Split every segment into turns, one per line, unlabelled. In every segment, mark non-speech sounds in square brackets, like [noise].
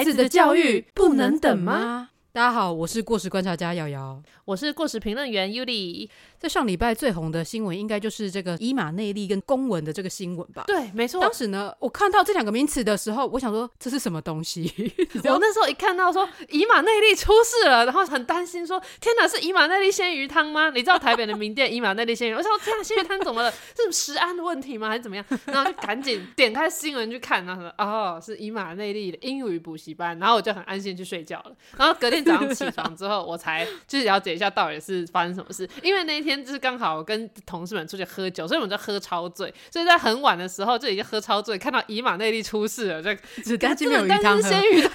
孩子的教育不能等吗？大家好，我是过时观察家瑶瑶。
我是过时评论员 Yuli。
在上礼拜最红的新闻，应该就是这个以马内利跟公文的这个新闻吧？
对，没错。
当时呢，我看到这两个名词的时候，我想说这是什么东西？[laughs]
我那时候一看到说以马内利出事了，然后很担心说：天哪，是以马内利鲜鱼汤吗？你知道台北的名店 [laughs] 以马内利鲜鱼？我想说天哪，鲜鱼汤怎么了？是食安的问题吗？还是怎么样？[laughs] 然后就赶紧点开新闻去看，然后说：哦，是以马内利的英语补习班。然后我就很安心去睡觉了。然后隔天早上起床之后，我才就是了解一下到底是发生什么事。因为那一天就是刚好。跟同事们出去喝酒，所以我们就喝超醉，所以在很晚的时候就已经喝超醉，看到以马内利出事了，就 [laughs]
只干净没有鱼
汤喝，鲜鱼汤，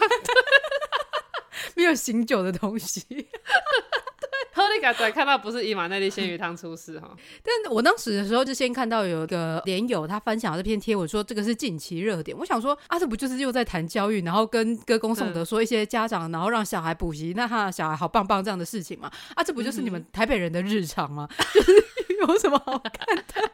[laughs]
没有醒酒的东西。[laughs]
喝那个对，看到不是伊马内利鲜鱼汤出事哈。
但我当时的时候就先看到有一个连友他分享这篇贴文，说这个是近期热点。我想说啊，这不就是又在谈教育，然后跟歌功颂德，说一些家长然后让小孩补习，那他小孩好棒棒这样的事情嘛？啊，这不就是你们台北人的日常吗？[laughs] 就是有什么好看的？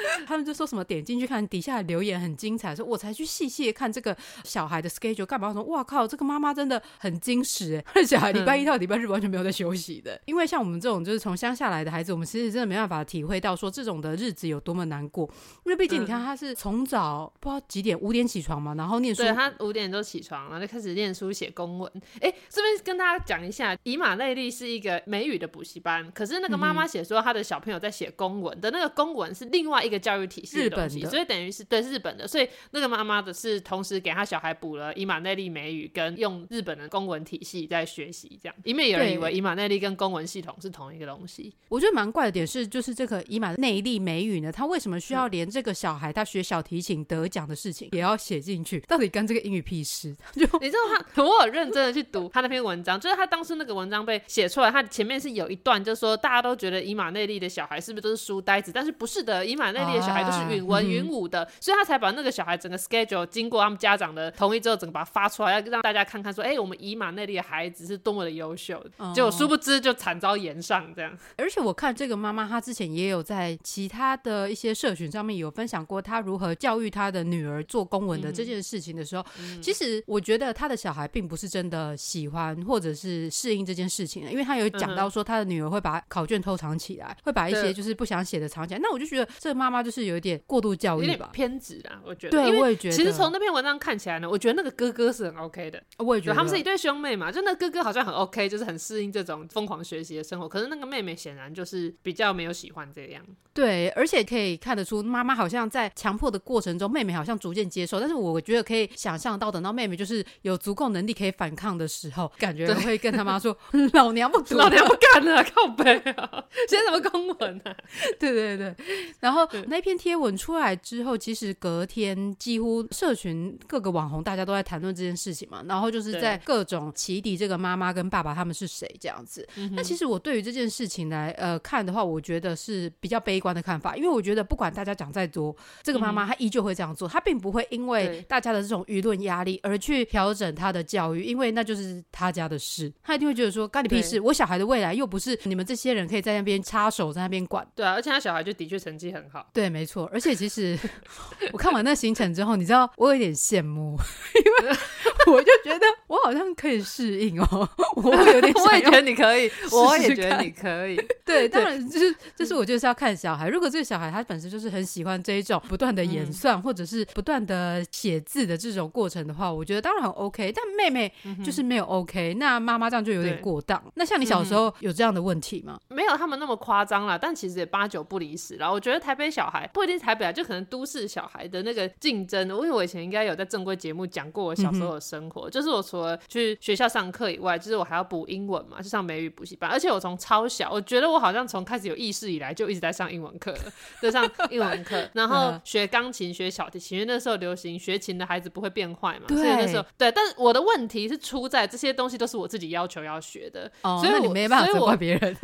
[laughs] 他们就说什么点进去看底下留言很精彩，说我才去细细看这个小孩的 schedule 干嘛？说哇靠，这个妈妈真的很精实哎，[laughs] 小孩礼拜一到礼拜日完全没有在休息的。因为像我们这种就是从乡下来的孩子，我们其实真的没办法体会到说这种的日子有多么难过。因为毕竟你看他是从早不知道几点五点起床嘛，然后念书，
对他五点就起床，然后就开始念书写公文。哎，这边跟大家讲一下，以马内利是一个美语的补习班，可是那个妈妈写说她的小朋友在写公文的那个公文是另外一个教育体系。
日本
的，所以等于是对日本的，所以那个妈妈的是同时给他小孩补了以马内利美语跟用日本的公文体系在学习，这样，因为有人以为以马内利跟公文系统是同一个东西。
我觉得蛮怪的点是，就是这个以马内利美语呢，他为什么需要连这个小孩他学小提琴得奖的事情也要写进去？到底跟这个英语屁事？[laughs] 就
你知道他，我有认真的去读他那篇文章，就是他当时那个文章被写出来，他前面是有一段，就是说大家都觉得以马内利的小孩是不是都是书呆子？但是不是的，以马内利的小孩都是允文允武的，所以他才把那个小孩整个 schedule 经过他们家长的同意之后，整个把它发出来，要让大家看看说，哎，我们以马内利的孩子是多么的优秀。结果殊不知就惨遭延上这样。
而且我看这个妈妈，她之前也有在其他的一些社群上面有分享过，她如何教育她的女儿做公文的这件事情的时候，其实我觉得她的小孩并不是真的喜欢或者是适应这件事情，因为她有讲到说，她的女儿会把考卷偷藏起来，会把一些就是不想写的藏起来。那我就觉得这个妈妈就是有一点过度教育吧。
偏执啦，我觉得。
对，我也觉得。
其实从那篇文章看起来呢，我觉得那个哥哥是很 OK 的。
我也觉得
他们是一对兄妹嘛，就那哥哥好像很 OK，就是很适应这种疯狂学习的生活。可是那个妹妹显然就是比较没有喜欢这样。
对，而且可以看得出妈妈好像在强迫的过程中，妹妹好像逐渐接受。但是我觉得可以想象到，等到妹妹就是有足够能力可以反抗的时候，感觉会跟他妈说：“ [laughs] 老娘不读，
老娘不干了，靠背啊，[laughs] 写什么公文啊？” [laughs]
对对对。然后那篇贴文出来之后，其实隔天几乎社群各个网红大家都在谈论这件事情嘛，然后就是在各种起底这个妈妈跟爸爸他们是谁这样子。那其实我对于这件事情来呃看的话，我觉得是比较悲观的看法，因为我觉得不管大家讲再多，这个妈妈她依旧会这样做，她并不会因为大家的这种舆论压力而去调整她的教育，因为那就是她家的事，她一定会觉得说干你屁事，我小孩的未来又不是你们这些人可以在那边插手在那边管。
对啊，而且他小孩就的确成绩很好。
对，没错，而且其实 [laughs] 我看完那行程之后，你知道我有点羡慕，因为我就觉得我好像可以适应哦，我有点，[laughs]
我也觉得你可以，[laughs] 我也觉得你可以。
对，当然就是就是我就是要看小孩，如果这个小孩他本身就是很喜欢这一种不断的演算或者是不断的写字的这种过程的话，我觉得当然很 OK。但妹妹就是没有 OK，那妈妈这样就有点过当。那像你小时候有这样的问题吗？
没有他们那么夸张啦，但其实也八九不离十。啦我觉得台北小孩不一定台北啊，就可能都市小孩的那个竞争，因为我以前应该有在正规节目讲过我小时候的生活，就是我除了去学校上课以外，就是我还要补英文嘛，就上美语补习班，而且我从超小，我觉得我好像从开始有意识以来就一直在上英文课，就上英文课，然后学钢琴、学小提琴，因为那时候流行学琴的孩子不会变坏嘛，所以那时候对，但是我的问题是出在这些东西都是我自己要求要学的，所以
你没办法责怪别人。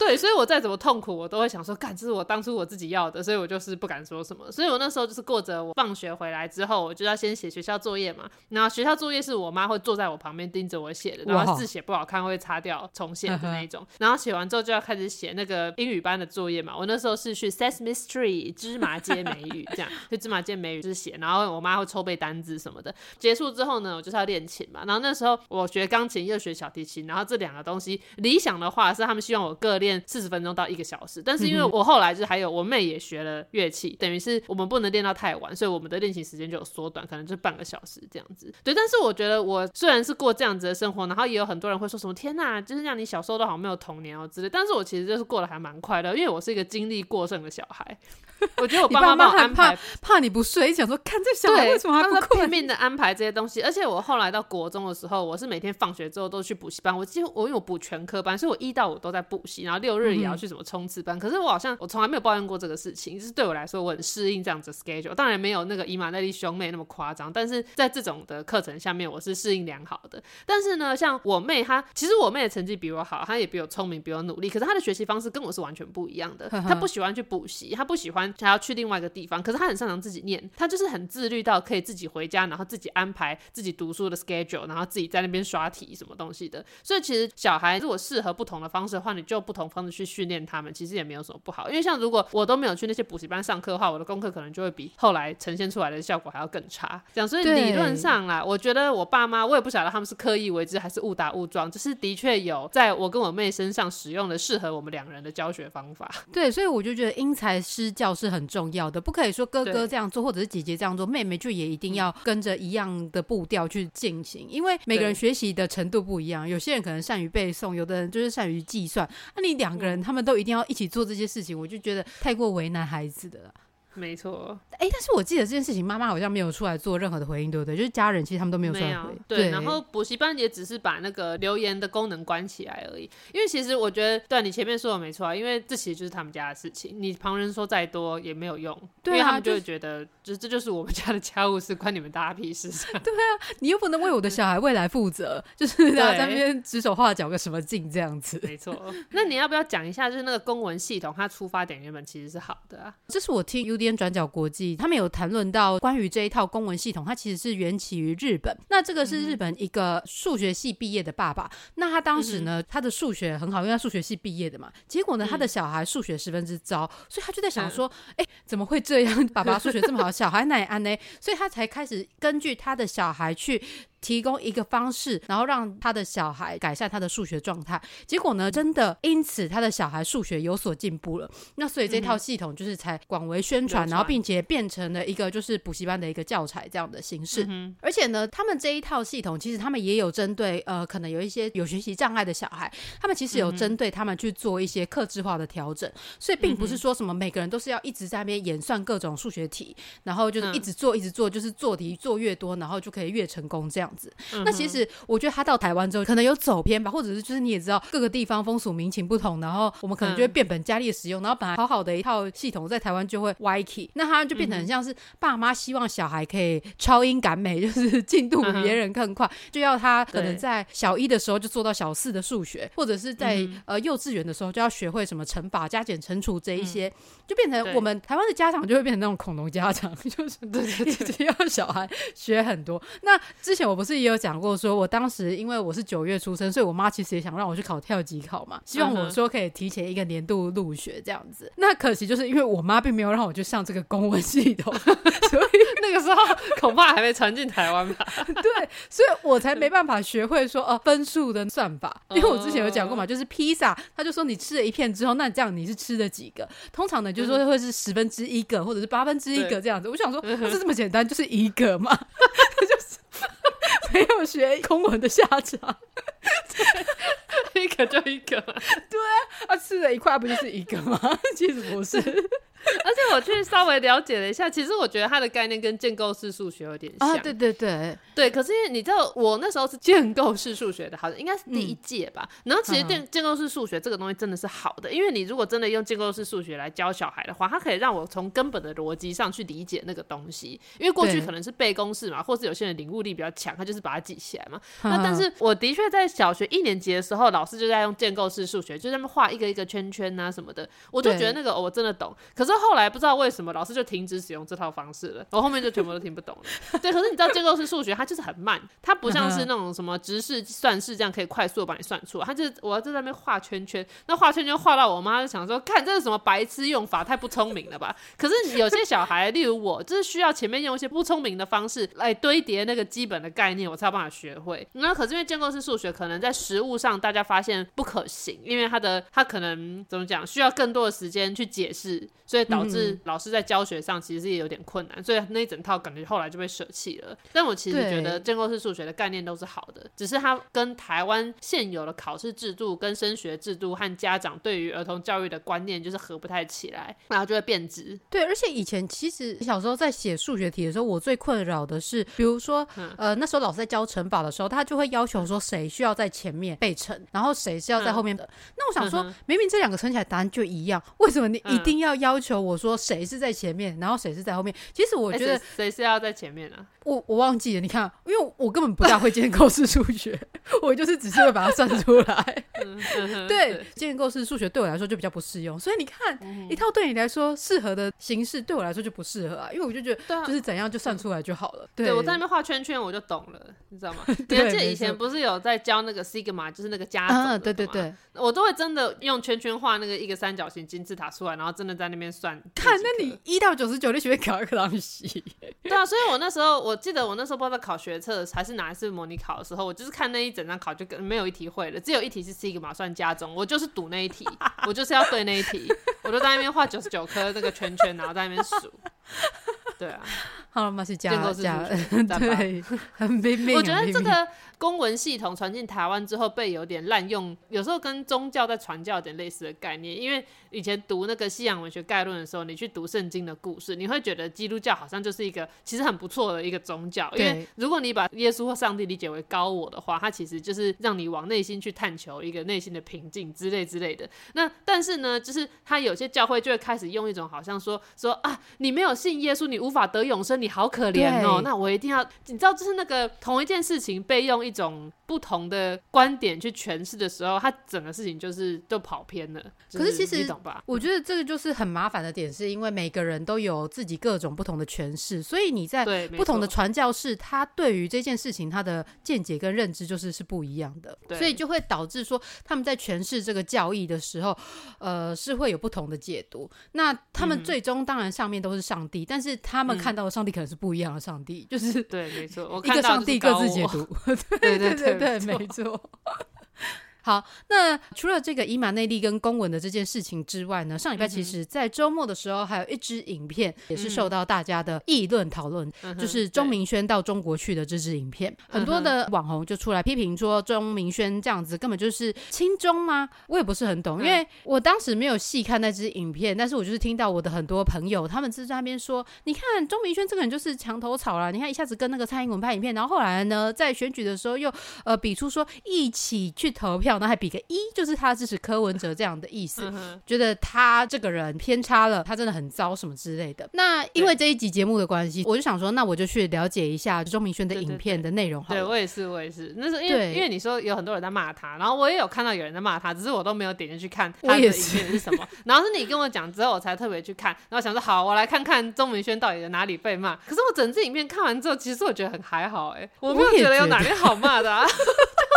对，所以我再怎么痛苦，我都会想说，干，这是我当初我自己要的，所以我就是不敢说什么。所以我那时候就是过着我放学回来之后，我就要先写学校作业嘛。然后学校作业是我妈会坐在我旁边盯着我写的，然后字写不好看会擦掉重写的那种。然后写完之后就要开始写那个英语班的作业嘛。我那时候是去 Sesame Street 芝麻街美语这样，就芝麻街美语就是写，然后我妈会抽背单字什么的。结束之后呢，我就是要练琴嘛。然后那时候我学钢琴又学小提琴，然后这两个东西理想的话是他们希望我各练四十分钟到一个小时。但是因为我后来就是还有我妹也学了乐器，等于是我们不能练到太晚，所以我们的练习时间就有缩短，可能就半个小时这样子。对，但是我觉得我虽然是过这样子的生活，然后也有很多人会说什么天呐，就是让你小时候都好像没有童年哦之类。但是我其实就是过得还蛮快乐，因为我是一个精力过剩的小孩。[laughs] 我觉得我爸妈安排，
怕你不睡，想说看这小孩为什么还不
拼命的安排这些东西。而且我后来到国中的时候，我是每天放学之后都去补习班。我几乎我因为我补全科班，所以我一到五都在补习，然后六日也要去什么冲刺班。可是我好像我从来没有抱怨过这个事情，就是对我来说我很适应这样子 schedule。当然没有那个伊玛内利兄妹那么夸张，但是在这种的课程下面，我是适应良好的。但是呢，像我妹她，其实我妹的成绩比我好，她也比我聪明，比我努力。可是她的学习方式跟我是完全不一样的。她不喜欢去补习，她不喜欢还要去另外一个。地方，可是他很擅长自己念，他就是很自律到可以自己回家，然后自己安排自己读书的 schedule，然后自己在那边刷题什么东西的。所以其实小孩如果适合不同的方式的话，你就不同方式去训练他们，其实也没有什么不好。因为像如果我都没有去那些补习班上课的话，我的功课可能就会比后来呈现出来的效果还要更差。这样，所以理论上啦，我觉得我爸妈，我也不晓得他们是刻意为之还是误打误撞，只是的确有在我跟我妹身上使用的适合我们两人的教学方法。
对，所以我就觉得因材施教是很重要的，不可以说哥哥。这样做，或者是姐姐这样做，妹妹就也一定要跟着一样的步调去进行，因为每个人学习的程度不一样。有些人可能善于背诵，有的人就是善于计算。那你两个人他们都一定要一起做这些事情，我就觉得太过为难孩子的了。
没错，
哎，但是我记得这件事情，妈妈好像没有出来做任何的回应，对不对？就是家人其实他们都没有出来回。
对，然后补习班也只是把那个留言的功能关起来而已。因为其实我觉得，对你前面说的没错啊，因为这其实就是他们家的事情，你旁人说再多也没有用，因为他们就会觉得，就这就是我们家的家务事，关你们大家屁事。[laughs]
对啊，你又不能为我的小孩未来负责，就是在那边指手画脚个什么劲这样子。
没错，那你要不要讲一下，就是那个公文系统，它出发点原本其实是好的啊？
这是我听 UDN 转角国际。他们有谈论到关于这一套公文系统，它其实是源起于日本。那这个是日本一个数学系毕业的爸爸，那他当时呢，他的数学很好，因为他数学系毕业的嘛。结果呢，他的小孩数学十分之糟，所以他就在想说，哎，怎么会这样？[laughs] 爸爸数学这么好，小孩哪安呢？所以他才开始根据他的小孩去。提供一个方式，然后让他的小孩改善他的数学状态。结果呢，真的因此他的小孩数学有所进步了。那所以这套系统就是才广为宣传，然后并且变成了一个就是补习班的一个教材这样的形式。而且呢，他们这一套系统其实他们也有针对呃，可能有一些有学习障碍的小孩，他们其实有针对他们去做一些克制化的调整。所以并不是说什么每个人都是要一直在那边演算各种数学题，然后就是一直做一直做，就是做题做越多，然后就可以越成功这样。子，那其实我觉得他到台湾之后可能有走偏吧，或者是就是你也知道各个地方风俗民情不同，然后我们可能就会变本加厉的使用，然后本来好好的一套系统在台湾就会歪起，那他就变成很像是爸妈希望小孩可以超英赶美，就是进度比别人更快，就要他可能在小一的时候就做到小四的数学，或者是在呃幼稚园的时候就要学会什么乘法、加减、乘除这一些，就变成我们台湾的家长就会变成那种恐龙家长，[laughs] 就是一直 [laughs] 要小孩学很多。那之前我。不是也有讲过，说我当时因为我是九月出生，所以我妈其实也想让我去考跳级考嘛，希望我说可以提前一个年度入学这样子。那可惜就是因为我妈并没有让我去上这个公文系统，所以 [laughs]
那个时候恐怕还没传进台湾吧。[laughs]
对，所以我才没办法学会说哦分数的算法，因为我之前有讲过嘛，就是披萨，他就说你吃了一片之后，那这样你是吃了几个？通常呢就是说会是十分之一个或者是八分之一个这样子。我想说不是这么简单，就是一个嘛，就是。没有学空文的下场，
一个就一个，
对啊，啊吃了一块不就是一个吗？[laughs] 其实不是。
而且我去稍微了解了一下，其实我觉得它的概念跟建构式数学有点像。
啊，对对对，
对，可是你知道，我那时候是建构式数学的，好像应该是第一
嗯
届吧。然后其实
嗯
建建构式数学这个东西真的是好的，因为你如果真的用建构式数学来教小孩的话，它可以让我从根本的逻辑上去理解那个东西。因为过去可能是背公式嘛，或是有些人领悟力比较强，他就是把它记起来嘛。
嗯
那但是我的确在小学一年级的时候，老师就在用建构式数学，就在那边画一个一个圈圈啊什么的，我就觉得那个、哦我真的懂。可是后来不知道为什么老师就停止使用这套方式了，[laughs] 我后面就全部都听不懂了。对，可是你知道建构式数学它就是很慢，它不像是那种什么直式算式这样可以快速的帮你算出来，它就是我要在那边画圈圈，那画圈圈画到我妈就想说，看这是什么白痴用法，太不聪明了吧？可是有些小孩，例如我，就是需要前面用一些不聪明的方式来堆叠那个基本的概念，我才有办法学会。那可是因为建构式数学可能在实物上大家发现不可行，因为他的他可能怎么讲，需要更多的时间去解释，所以导致老师在教学上其实也有点困难，所以那一整套感觉后来就被舍弃了。但我其实觉得建构式数学的概念都是好的，只是它跟台湾现有的考试制度、跟升学制度和家长对于儿童教育的观念就是合不太起来，然后就会变质。
对，而且以前其实小时候在写数学题的时候，我最困扰的是，比如说，
嗯
呃，那时候老师在教乘法的时候，他就会要求说谁需要在前面背乘，然后谁是要在后面的。那我想说，
嗯
明明这两个乘起来答案就一样，为什么你一
嗯
定要要求我说谁是在前面，然后谁是在后面？其实我
我
觉得
谁谁是要在前面啊？[laughs]
我我忘记了，你看，因为我根本不大会建构式数学，我就是只是会把它算出来。[laughs] 对，建构式数学对我来说就比较不适用，所以你看，
嗯
一套对你来说适合的形式，对我来说就不适合啊，因为我就觉得就是怎样就算出来就好了。
对，我在那边画圈圈，我就懂了，你知道吗？[laughs] 你
对
还记得以前不是有在教那个 sigma，就是那个加
啊，对对，对，
我都会真的用圈圈画那个一个三角形金字塔出来，然后真的在那边算。[laughs]
看，那你一到九十九，你学会考一个东西。[laughs]
对啊，所以我那时候我记得我那时候不知道在考学测还是哪一次模拟考的时候，我就是看那一整张考就跟没有一题会了，只有一题是 sigma 算加总，我就是赌那一题，[laughs] 我就是要对那一题，我就在那边画九十九颗那个圈圈，然后在那边数。对啊，
好了，马是
建
加加对。
我觉得这个公文系统传进台湾之后被有点滥用，有时候跟宗教在传教有点类似的概念。因为以前读那个西洋文学概论的时候，你去读圣经的故事，你会觉得基督教好像就是一个其实很不错的一个宗教。因为如果你把耶稣或上帝理解为高我的话，它其实就是让你往内心去探求一个内心的平静之类之类的。那但是呢，就是他有些教会就会开始用一种好像说说啊，你没有信耶稣，你无法得永生，你好可怜哦。那我一定要，你知道，就是那个同一件事情被用一种不同的观点去诠释的时候，他整个事情就是就跑偏了。就
可是其实
你懂吧？
我觉得这个就是很麻烦的点，是因为每个人都有自己各种不同的诠释，所以你在
对，
不同的传教士，他对于这件事情他的见解跟认知就是是不一样的，所以就会导致说他们在诠释这个教义的时候，呃，是会有不同的解读。那他们
嗯
最终当然上面都是上帝，但是他们
嗯
看到的上帝可能是不一样的上帝，就是
对，没错，[laughs] 我
一个上帝各。自解读。
对 [laughs]
对
对
对，
对 [laughs]
没错。好，那除了这个伊马内利跟公文的这件事情之外呢，上礼拜其实在周末的时候还有一支影片也是受到大家的议论讨论，
嗯
就是钟明轩到中国去的这支影片，很多的网红就出来批评说钟明轩这样子根本就是亲中吗？我也不是很懂，因为我当时没有细看那支影片，但是我就是听到我的很多朋友他们是在那边说，你看钟明轩这个人就是墙头草啦，你看一下子跟那个蔡英文拍影片，然后后来呢在选举的时候又呃比出说一起去投票，然后还比个一，就是他支持柯文哲这样的意思。
嗯
觉得他这个人偏差了，他真的很糟什么之类的。那因为这一集节目的关系，我就想说，那我就去了解一下钟明轩的影片的内容好了。
对我也是，我也是。那是因为因为你说有很多人在骂他，然后我也有看到有人在骂他，只是我都没有点进去看他的影片是什么。然后是你跟我讲之后，我才特别去看，然后想说好，我来看看钟明轩到底有哪里被骂。可是我整支影片看完之后，其实我觉得很还好、哎，我没有觉得有哪里好骂的、啊，[laughs]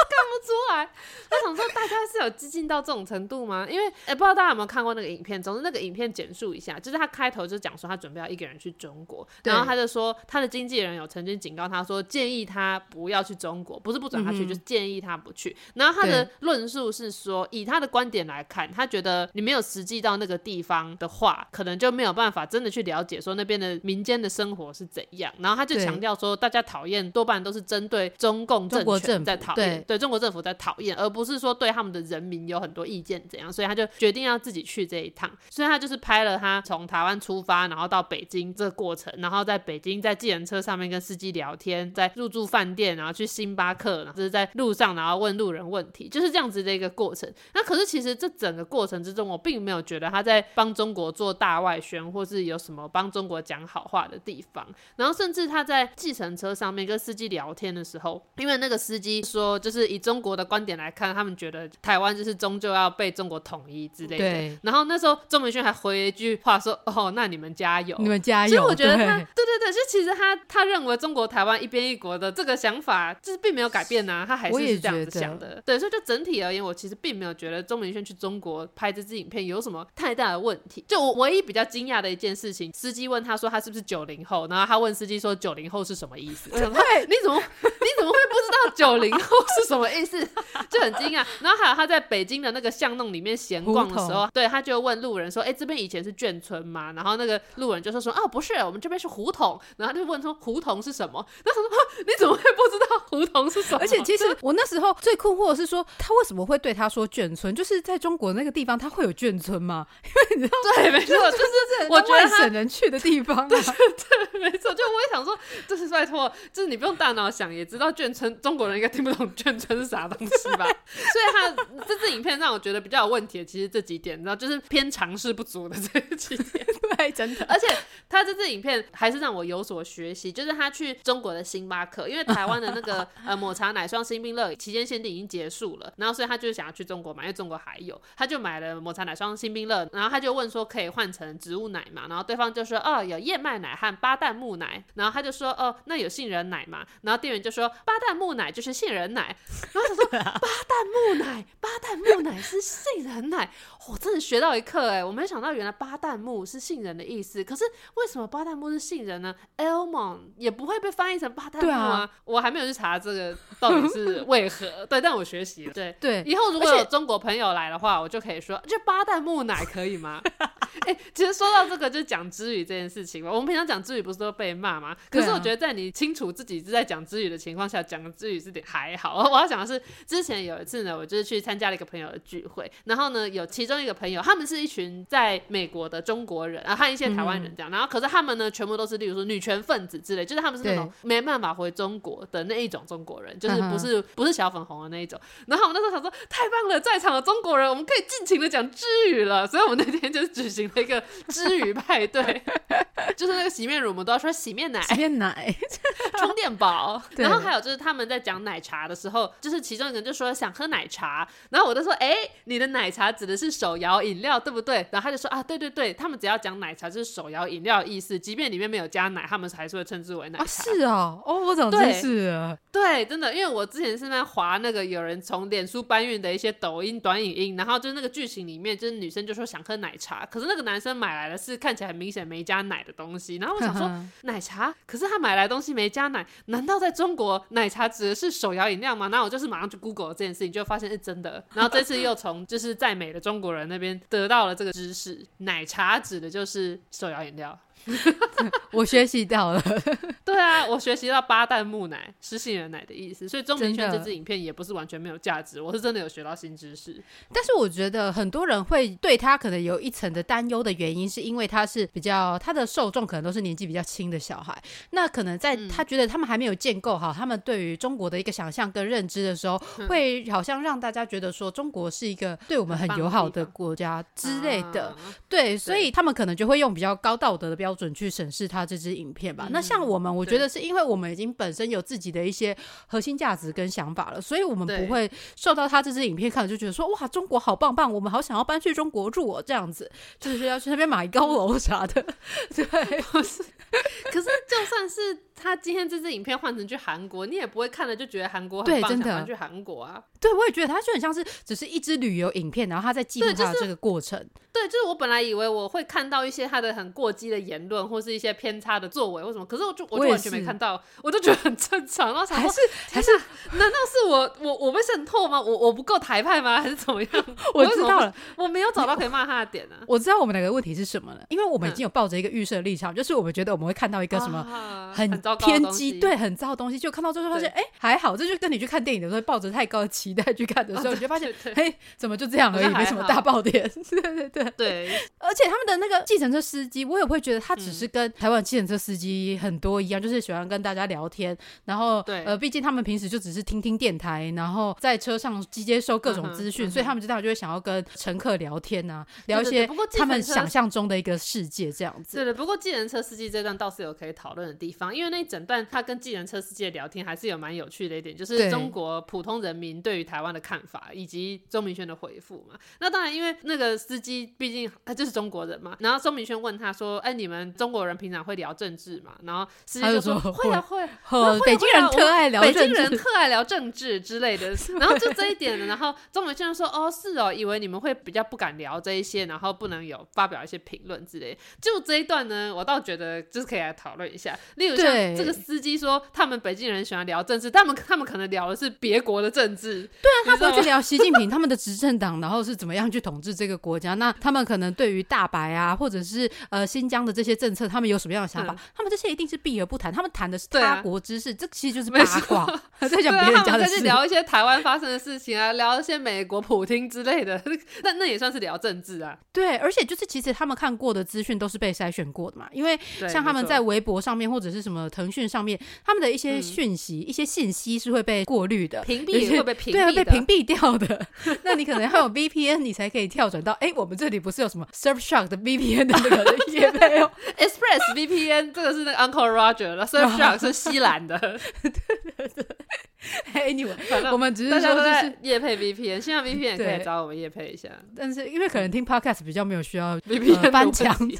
出来。我想说，大家是有激进到这种程度吗？因为哎、不知道大家有没有看过那个影片？总之，那个影片简述一下，就是他开头就讲说他准备要一个人去中国，然后他就说他的经纪人有曾经警告他说，建议他不要去中国，不是不准他去，
嗯
就是建议他不去。然后他的论述是说，以他的观点来看，他觉得你没有实际到那个地方的话，可能就没有办法真的去了解说那边的民间的生活是怎样。然后他就强调说，大家讨厌多半都是针对中共政权在讨厌，
对
对中国政府的讨厌，而不是说对他们的人民有很多意见怎样，所以他就决定要自己去这一趟。所以他就是拍了他从台湾出发，然后到北京这个过程，然后在北京在计程车上面跟司机聊天，在入住饭店，然后去星巴克，然后就是在路上，然后问路人问题，就是这样子的一个过程。那可是其实这整个过程之中，我并没有觉得他在帮中国做大外宣，或是有什么帮中国讲好话的地方。然后甚至他在计程车上面跟司机聊天的时候，因为那个司机说，就是以中国的观点来看，他们觉得台湾就是终究要被中国统一之类的。
对
然后那时候钟明轩还回了一句话说：“哦，那你们加油。”
你们加油。
所以我觉得
对
他，对对对，就其实他他认为中国台湾一边一国的这个想法，就是并没有改变呐、他还是是这样子想的。对，所以就整体而言，我其实并没有觉得钟明轩去中国拍这支影片有什么太大的问题。就我唯一比较惊讶的一件事情，司机问他说他是不是九零后，然后他问司机说九零后是什么意思？[laughs] 我想说你怎么你怎么会不知道九零后是什么意思？[laughs] 就很惊讶。然后还有他在北京的那个巷弄里面闲逛的时候，对，他就问路人说：“哎、这边以前是眷村吗？”然后那个路人就说说：“哦，不是，我们这边是胡同。”然后他就问说：“胡同是什么？”他说：“啊你怎么会不知道胡同是什么？”
而且其实我那时候最困惑的是说，他为什么会对他说眷村？就是在中国那个地方，他会有眷村吗？因为你知道，
对，没错，就是
这
我觉得
省人去的地方、[laughs] 啊，
没错，就我也想说，就是拜托，就是你不用大脑想也知道眷村，中国人应该听不懂眷村是啥东西吧？[laughs] 所以他这支影片让我觉得比较有问题的，其实这几点，你知道，就是偏常识不足的这几点。[laughs]
对，真的。
而且他这支影片还是让我有所学习，就是他去中国的星巴克，因为台湾的那个 [laughs] 呃抹茶奶霜新冰乐期间限定已经结束了，然后所以他就是想要去中国买，因为中国还有，他就买了抹茶奶霜新冰乐，然后他就问说可以换成植物奶嘛，然后对方就说哦有燕麦奶和巴旦木奶，然后他就说哦那有杏仁奶嘛，然后店员就说巴旦木奶就是杏仁奶，然后他说巴旦木奶，巴旦木奶是杏仁奶，我真的学到一课哎，我没想到原来巴旦木是杏仁的意思，可是为什么巴旦木是杏仁呢？almond 也不会被翻译成巴旦木
对
啊。
啊，
我还没有去查这个到底是为何，[laughs] 对，但我学习了，对。
对，
以后如果有中国朋友来的话，我就可以说，就巴旦木奶可以吗？哎、[laughs] 其实说到这个，就讲知语这件事情嘛。我们平常讲知语不是都被骂吗？可是我觉得在你清楚自己是在讲知语的情况下，讲知语是点还好。[laughs] 我要讲的是，之前有一次呢，我就是去参加了一个朋友的聚会，然后呢，有其中一个朋友，他们是一群在美国的中国人啊，和一些台湾人这样，然后可是他们呢，全部都是例如说女权分子之类，就是他们是那种没办法回中国的那一种中国人，就是不是不是小粉红的那一种。然后我那时候想说，太棒了，在场的中国人，我们可以尽情的讲知语了。所以我们那天就是举行了一个之余派对，[laughs] 就是那个洗面乳，我们都要说洗面奶、
洗面奶，
充电宝。然后还有就是他们在讲奶茶的时候，就是其中一个人就说想喝奶茶，然后我就说，哎、你的奶茶指的是手摇饮料，对不对？然后他就说啊，对对对，他们只要讲奶茶就是手摇饮料的意思，即便里面没有加奶，他们还是会称之为奶茶。
啊，是哦，哦，我长
对
知识了，
对，真的，因为我之前是在划那个有人从脸书搬运的一些抖音短影音，然后就是那个剧情里面，就是女生就说想喝奶茶，可是那个男生买来的是看起来很明显没加奶的东西，然后我想说奶茶，可是他买来的东西没加奶，难道在中国奶茶指的是手摇饮料吗？然后我就是马上去 Google 了这件事情，就发现是真的，然后这次又从就是在美的中国人那边得到了这个知识，奶茶指的就是手摇饮料。[laughs]
我学习到了。[laughs]
对啊，我学习到八旦木奶是杏仁奶的意思，所以钟明轩这支影片也不是完全没有价值，我是真的有学到新知识。
但是我觉得很多人会对他可能有一层的担忧的原因，是因为他是比较他的受众可能都是年纪比较轻的小孩，那可能在
嗯
他觉得他们还没有建构好他们对于中国的一个想象跟认知的时候，会好像让大家觉得说中国是一个对我们很友好的国家之类的。
啊
对，所以他们可能就会用比较高道德的标准去审视他这支影片吧。那像我们，我觉得是因为我们已经本身有自己的一些核心价值跟想法了，所以我们不会受到他这支影片看了就觉得说哇，中国好棒棒，我们好想要搬去中国住哦，这样子。就是要去那边买高楼啥的。[laughs] 对，[laughs]
可是就算是他今天这支影片换成去韩国，你也不会看了就觉得韩国很棒，
对真的
想去韩国啊。
对我也觉得他就很像是只是一支旅游影片，然后他在记录他的这个过程。
对，就是我本来以为我会看到一些他的很过激的言论，或是一些偏差的作为或什么，可是我就我就完全没看到，我就觉得很正常。然后想说，
还是还是
难道是我我我被渗透吗？我我不够台派吗？还是怎么样？[laughs]
我知道了，
我没有找到可以骂他的点呢、
我知道我们两个问题是什么了，因为我们已经有抱着一个预设立场，就是我们觉得我们会看到一个什么
啊
很
糟糕的
偏
东西。
激，对，很糟的东西，就看到最后发现，哎，还好，这就跟你去看电影的时候抱着太高的期待去看的时候，你就发现，嘿，怎么就这样而已，没什么大爆点。[laughs] 对对对，
对，
而且他们的那个计程车司机，我也会觉得他只
嗯。
是跟台湾计程车司机很多一样，就是喜欢跟大家聊天，然后
对。
呃，毕竟他们平时就只是听听电台，然后在车上接收各种资讯，所以他们就当然就会想要跟乘客聊天啊，聊一些
不过
他们想象中的一个世界这样子。
对的，不过计程车司机这段倒是有可以讨论的地方，因为那一整段他跟计程车司机的聊天还是有蛮有趣的一点，就是中国普通人民对于台湾的看法，以及周明轩的回复嘛。那当然，因为那个司机毕竟他就是中国人嘛，然后周明轩问他说：“哎，你们中国人平常会聊政治吗？”然后司机
就
说：“会啊，会啊。”
哦，北京人特爱聊
北京，人特爱聊政治之类的，[laughs] 然后就这一点，然后周明轩就说：“哦，是哦，以为你们会比较不敢聊这一些，然后不能有发表一些评论之类。”就这一段呢，我倒觉得就是可以来讨论一下。例如像
对
这个司机说，他们北京人喜欢聊政治，他们他们可能聊的是别国的政治，
对啊，他不会去聊习近平他们的执政党，然后是怎么样去统治这个国家。那他们可能对于大白啊，或者是呃新疆的这些政策，他们有什么样的想法？
嗯
他们这些一定是避而不谈，他们谈的是他国之事，这其实就是
没
八卦，[laughs] 在讲别人家的事。
聊 [laughs] 一些台湾发生的事情啊，聊一些美国普京之类的，[laughs] 那那也算是聊政治啊。
对，而且就是其实他们看过的资讯都是被筛选过的嘛，因为像他们在微博上面或者是什么腾讯上面，他们的一些
嗯。
讯息、一些信息是会被过滤的。
屏蔽会被屏
对，会，被屏蔽掉的。[laughs] 那你可能要有 VPN，你才可以跳转到，哎，我们这里不是有什么 Surfshark 的 VPN 的那个 [laughs] 页配哦
？Express VPN 这个是那个 Uncle Roger 了，Surfshark 是西兰的，[laughs]
Anyway，我们只是说就是
在夜配 VPN，现在 VPN 可以找我们夜配一下。
但是因为可能听 podcast 比较没有需要
VPN
翻墙。
题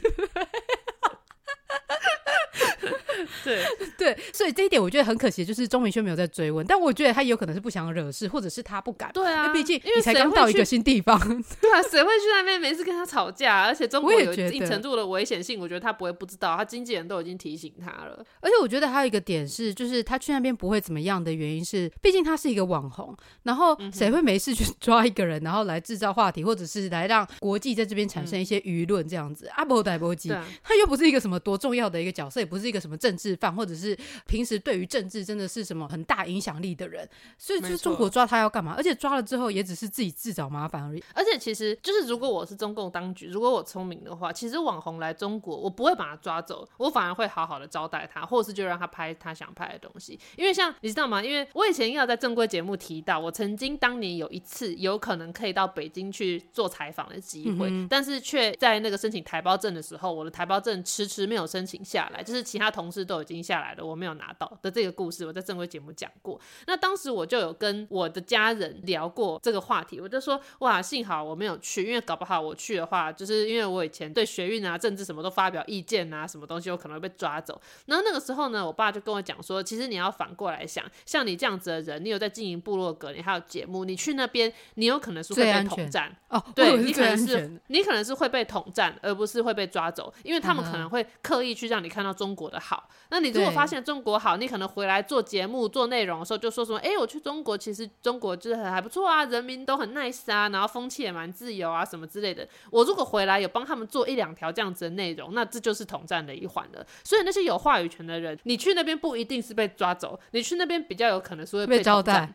[laughs] 对，[laughs]
对，所以这一点我觉得很可惜，就是钟明轩没有在追问，但我觉得他有可能是不想惹事，或者是他不敢。
对啊，
因为毕竟你才刚到一个新地方，[laughs]
对啊，谁会去那边没事跟他吵架？而且中国有一定程度的危险性，我觉得他不会不知道，他经纪人都已经提醒他了。
而且我觉得还有一个点是，就是他去那边不会怎么样的原因是，毕竟他是一个网红，然后
嗯
谁会没事去抓一个人，然后来制造话题，或者是来让国际在这边产生一些舆论这样子？阿伯代波基他又不是一个什么多重要的一个角色，也不是一个什么政治犯，或者是平时对于政治真的是什么很大影响力的人，所以就是中国抓他要干嘛？而且抓了之后也只是自己自找麻烦而已。
而且其实就是，如果我是中共当局，如果我聪明的话，其实网红来中国，我不会把他抓走，我反而会好好的招待他，或者是就让他拍他想拍的东西。因为像你知道吗？因为我以前要在正规节目提到，我曾经当年有一次有可能可以到北京去做采访的机会，但是却在那个申请台胞证的时候，我的台胞证迟迟没有申请下来，就是其他同事都已经下来了，我没有拿到的这个故事，我在正规节目讲过。那当时我就有跟我的家人聊过这个话题，我就说哇，幸好我没有去，因为搞不好我去的话，就是因为我以前对学运啊、政治什么都发表意见啊，什么东西有可能会被抓走。然后那个时候呢，我爸就跟我讲说，其实你要反过来想，像你这样子的人，你有在经营部落格，你还有节目，你去那边，你有可能是会被统战。
哦，
对你可能是。你可能是会被统战，而不是会被抓走，因为他们可能会刻意去让你看到中国的好。那你如果发现中国好，你可能回来做节目、做内容的时候，就说什么：“哎、我去中国，其实中国就是很还不错啊，人民都很 nice 啊，然后风气也蛮自由啊，什么之类的。”我如果回来有帮他们做一两条这样子的内容，那这就是统战的一环了。所以那些有话语权的人，你去那边不一定是被抓走，你去那边比较有可能是会
被招待，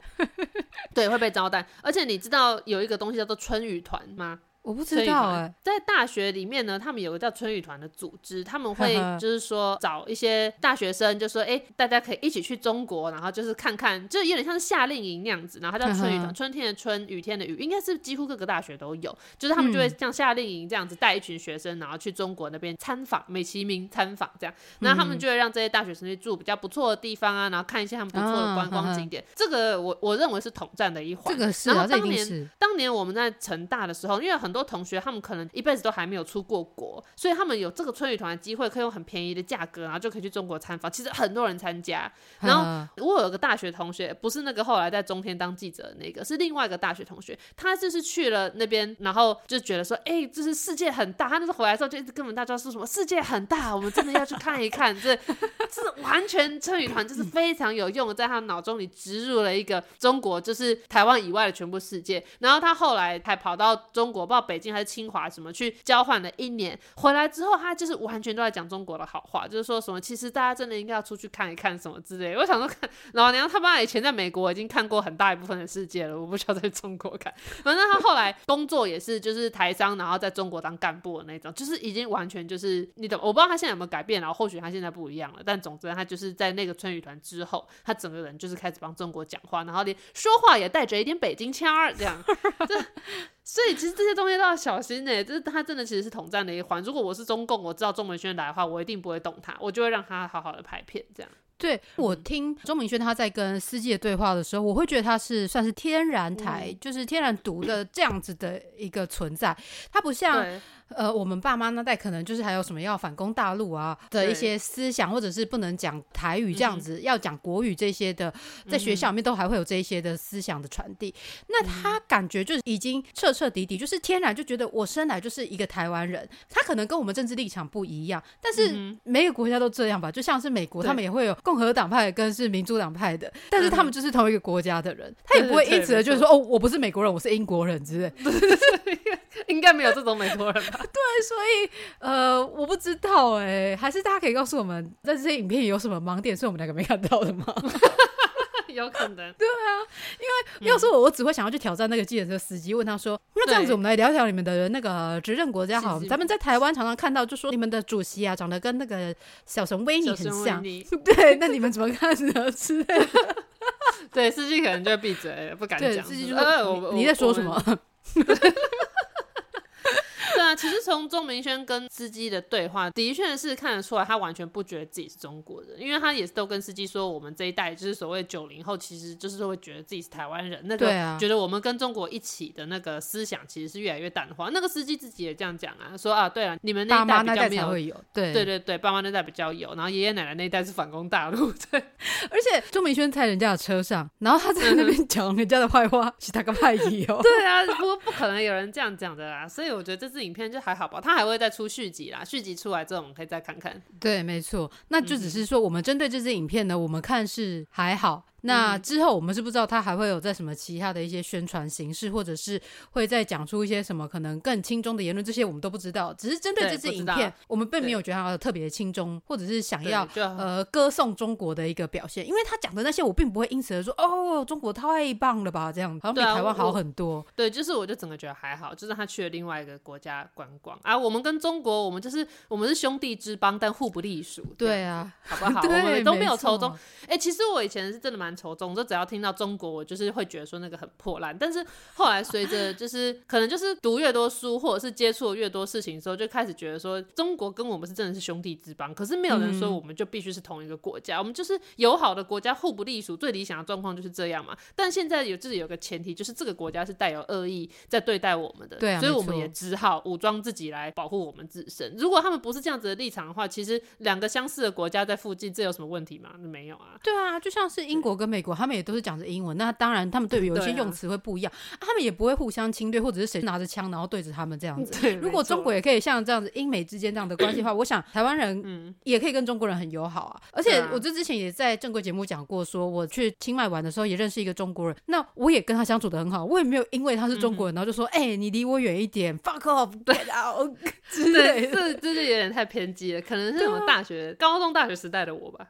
对，会被招待。而且你知道有一个东西叫做春雨团吗？
我不知道哎、
在大学里面呢，他们有个叫春雨团的组织，他们会就是说找一些大学生，就说哎、诶大家可以一起去中国，然后就是看看，就有点像是夏令营那样子，然后它叫春雨团，春天的春，雨天的雨，应该是几乎各个大学都有，就是他们就会像夏令营这样子带一群学生，然后去中国那边参访，美其名参访这样，那他们就会让这些大学生去住比较不错的地方啊，然后看一些他们不错的观光景点，这个我我认为是统战的一环，
这个是。
然后当年当年我们在成大的时候，因为很多同学他们可能一辈子都还没有出过国，所以他们有这个春雨团的机会，可以用很便宜的价格，然后就可以去中国参访。其实很多人参加。然后
嗯
我有个大学同学，不是那个后来在中天当记者的那个，是另外一个大学同学，他就是去了那边，然后就觉得说，哎、这是世界很大。他那时候回来之后就一直跟我们大家说什么世界很大，我们真的要去看一看。[laughs] 这这是完全春雨团就是非常有用的，在他脑中里植入了一个中国就是台湾以外的全部世界。然后他后来还跑到中国，不知道北京还是清华什么去交换了一年，回来之后他就是完全都在讲中国的好话，就是说什么其实大家真的应该要出去看一看什么之类。我想说看老娘他妈以前在美国已经看过很大一部分的世界了，我不需要在中国看。反正他后来工作也是就是台商，然后在中国当干部的那种，就是已经完全就是你懂，我不知道他现在有没有改变，然后或许他现在不一样了，但总之他就是在那个春雨团之后，他整个人就是开始帮中国讲话，然后连说话也带着一点北京腔儿这样。[laughs] 所以其实这些东西都要小心呢、就是他真的其实是统战的一环。如果我是中共，我知道钟文轩来的话，我一定不会动他，我就会让他好好的拍片这样。
对我听钟明轩他在跟司机的对话的时候，我会觉得他是算是天然台，就是天然独的这样子的一个存在，他不像。
对，
呃，我们爸妈那代可能就是还有什么要反攻大陆啊的一些思想，或者是不能讲台语这样子，要讲国语这些的，在学校里面都还会有这一些的思想的传递。那他感觉就是已经彻彻底底，就是天然就觉得我生来就是一个台湾人。他可能跟我们政治立场不一样，但是每个国家都这样吧，就像是美国，他们也会有共和党派跟是民主党派的，但是他们就是同一个国家的人，他也不会因此而就是说哦，我不是美国人，我是英国人之类。[laughs] [laughs]
应该没有这种美国人吧？[laughs]
所以呃，我不知道哎、还是大家可以告诉我们，在这些影片有什么盲点是我们两个没看到的吗？[laughs]
有可能。[laughs]
对啊，因为要是我，我只会想要去挑战那个计程车司机，问他说：“那这样子，我们来聊聊你们的那个执政国家好咱们在台湾常常看到，就说你们的主席啊，长得跟那个小熊维尼很像。对，那你们怎么看呢？之类的。
对，司机可能就会闭嘴，不敢
对，
讲。
司机就
呃
说：你在说什？么？
对啊，其实从钟明轩跟司机的对话，的确是看得出来，他完全不觉得自己是中国人，因为他也是都跟司机说，我们这一代就是所谓九零后，其实就是会觉得自己是台湾人，那个
对啊
觉得我们跟中国一起的那个思想其实是越来越淡化。那个司机自己也这样讲啊，说啊，对啊，你们那一代比较没有。
对
对对对，爸妈那代比较有，然后爷爷奶奶那一代是反攻大陆，对，[laughs]
而且钟明轩在人家的车上，然后他在那边讲人家的坏话，是他个派系哦。[laughs]
对啊，不不可能有人这样讲的啦，所以我觉得这支影片就还好吧，它还会再出续集啦，续集出来之后我们可以再看看。
对，没错，那就只是说，我们针对这支影片呢，我们看是还好。那
嗯
之后我们是不知道他还会有在什么其他的一些宣传形式，或者是会再讲出一些什么可能更轻中的言论，这些我们都不知道。只是针对
对
这支影片，我们并没有觉得他特别的轻中，或者是想要
就
呃歌颂中国的一个表现。因为他讲的那些，我并不会因此而说哦，中国太棒了吧，这样好像比台湾好很多。
对，就是我就整个觉得还好，就是他去了另外一个国家观光啊。我们跟中国，我们就是我们是兄弟之邦，但互不隶属。
对，啊，
好不好？我
对，
们都没有仇中。哎、其实我以前是真的蛮仇中，就只要听到中国，我就是会觉得说那个很破烂。但是后来随着就是 [laughs] 可能就是读越多书，或者是接触越多事情的时候，就开始觉得说中国跟我们是真的是兄弟之邦。可是没有人说我们就必须是同一个国家，我们就是友好的国家，互不隶属。最理想的状况就是这样嘛。但现在有自己有个前提，就是这个国家是带有恶意在对待我们的，
对啊
所以我们也只好武装自己来保护我们自身。如果他们不是这样子的立场的话，其实两个相似的国家在附近，这有什么问题吗？没有啊。
对啊，就像是英国跟美国，他们也都是讲着英文，那当然他们对于 [laughs] 有一些
对啊
用词会不一样，啊他们也不会互相侵略，或者是谁拿着枪然后对着他们这样子。[laughs] 如果中国也可以像这样子英美之间这样的关系的话，我想台湾人
嗯
也可以跟中国人很友好啊。而且
对啊
我这之前也在正规节目讲过说我去清迈玩的时候也认识一个中国人，那我也跟他相处的很好，我也没有因为他是中国人，然后就说哎、你离我远一点，fuck off，get out [laughs] 之类
对，
的。
这这就有点太偏激了，可能是什么大学、高中、大学时代的我吧。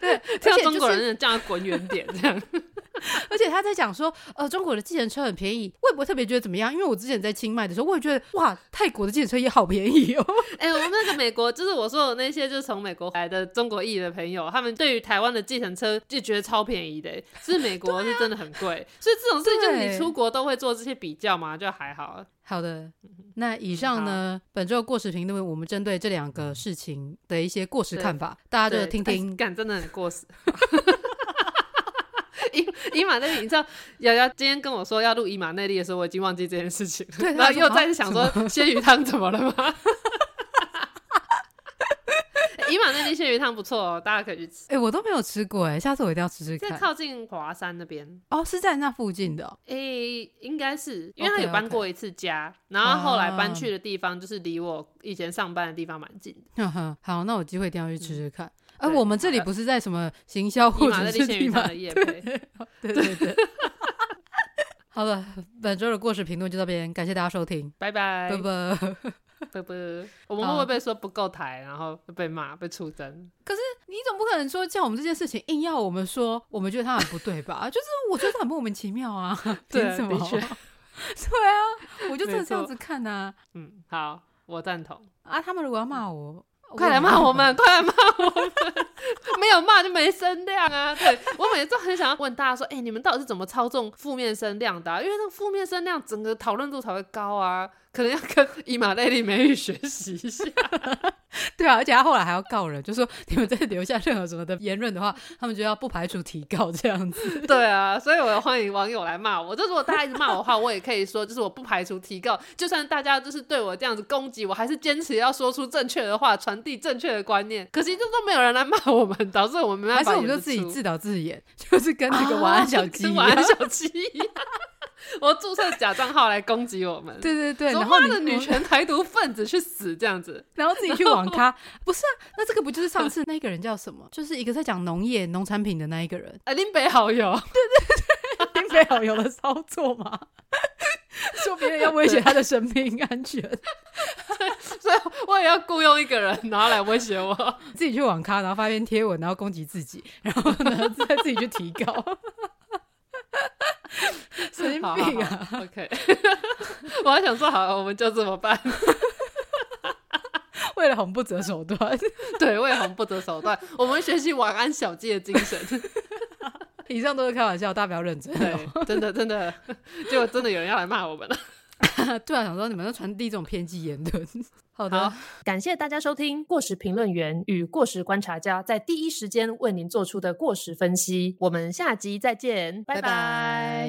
对，
听到
而且就是
中国人这样滚远点，这样。[laughs]
而且他在讲说，呃，中国的计程车很便宜，我也不会特别觉得怎么样，因为我之前在清迈的时候，我也觉得哇，泰国的计程车也好便宜哦。[laughs]
哎、我们那个美国，就是我说的那些，就是从美国来的中国裔的朋友，他们对于台湾的计程车就觉得超便宜的、欸，是美国是真的很贵，所以这种事情就是你出国都会做这些比较嘛，就还好。
好的，那以上呢，本周的过时评论，我们针对这两个事情的一些过时看法，大家就听听。
感真的很过时。[laughs] [laughs] 伊 [laughs] 伊马内利，你知道瑶瑶今天跟我说要录伊马内利的时候，我已经忘记这件事情了。
对
然后又在想说鲜鱼汤怎么了吗？[laughs] 伊马内利鲜鱼汤不错哦，大家可以去吃。
哎、我都没有吃过哎，下次我一定要吃吃看
在
看。
靠近华山那边，
哦，是在那附近的哦、
诶、应该是因为他有搬过一次家然后后来搬
啊
去的地方就是离我以前上班的地方蛮近的。
好，那我有机会一定要去吃吃看。
对
我们这里不是在什么行销
伊
或者是地马
的，夜配，
对对对。好了，本周的过时评论就到这边，感谢大家收听，
拜拜
拜拜。
拜拜。[laughs] 我们会不会被说不够台，然后被骂、被出征？
你总不可能说叫我们这件事情硬要我们说，我们觉得他很不对吧？[laughs] 就是我觉得他很莫名其妙啊，
对
凭什么？
的 [laughs] 确
对啊，我就真的这样子看呐、
嗯，好，我赞同。
啊。他们如果要骂我，
快来骂我们，[laughs] 快来骂我们！没有骂就没声量啊！对我每次都很想要问大家说，哎、你们到底是怎么操纵负面声量的啊、因为那个负面声量，整个讨论度才会高啊。可能要跟伊玛内利美语学习一下。[laughs]
对啊，而且他后来还要告人，就说你们再留下任何什么的言论的话，他们就要不排除提告这样子。[laughs]
对啊，所以我欢迎网友来骂我。就如果大家一直骂我的话，我也可以说，就是我不排除提告。就算大家就是对我这样子攻击，我还是坚持要说出正确的话，传递正确的观念。可惜就都没有人来骂我们，导致我们没办法
还是我们就自己自导自演，就是跟那个晚安小鸡
晚安 [laughs] 小鸡一样。[laughs] 我注册假账号来攻击我们，
对对对，然后
的女权台独分子去死这样子，[laughs]
然后自己去网咖，不是啊？那这个不就是上次那个人叫什么？就是一个在讲农业农产品的那一个人，
啊，林北好友，
对对对，林北好友的操作吗？说别人要威胁他的生命安全，[laughs]
所以我也要雇佣一个人，然后来威胁我。
自己去网咖，然后发篇贴文，然后攻击自己，然后呢再自己去提告，[laughs] 神经
好
病
好
啊！
好 [laughs] OK，[laughs] 我还想说，好，我们就这么办。
为了红不择手段。
对，为了红不择手段，我们学习晚安小鸡的精神。
以上都是开玩笑，大家不要认真。
对，真的真的，结果真的有人要来骂我们了。
对啊，想说你们在传递这种偏激言论。好的，
好，感谢大家收听过时评论员与过时观察家在第一时间为您做出的过时分析。我们下集再见，拜拜。
拜